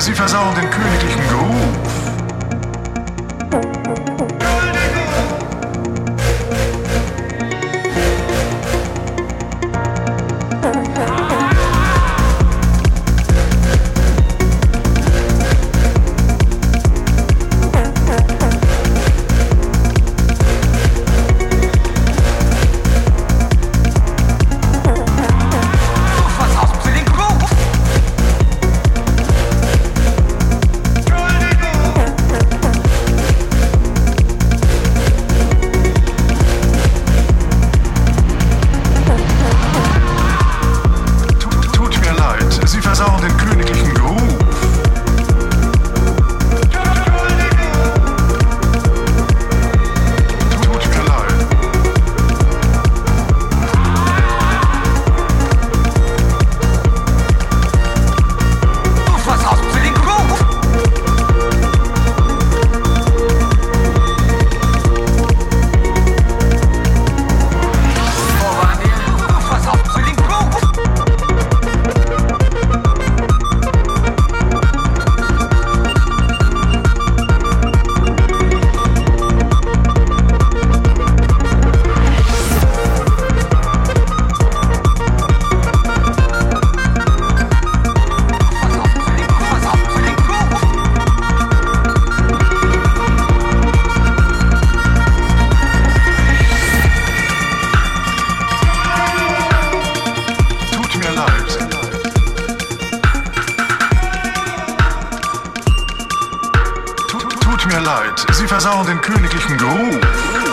Sie versauen den königlichen Ruf. Mir leid, Sie versauen den königlichen Groove.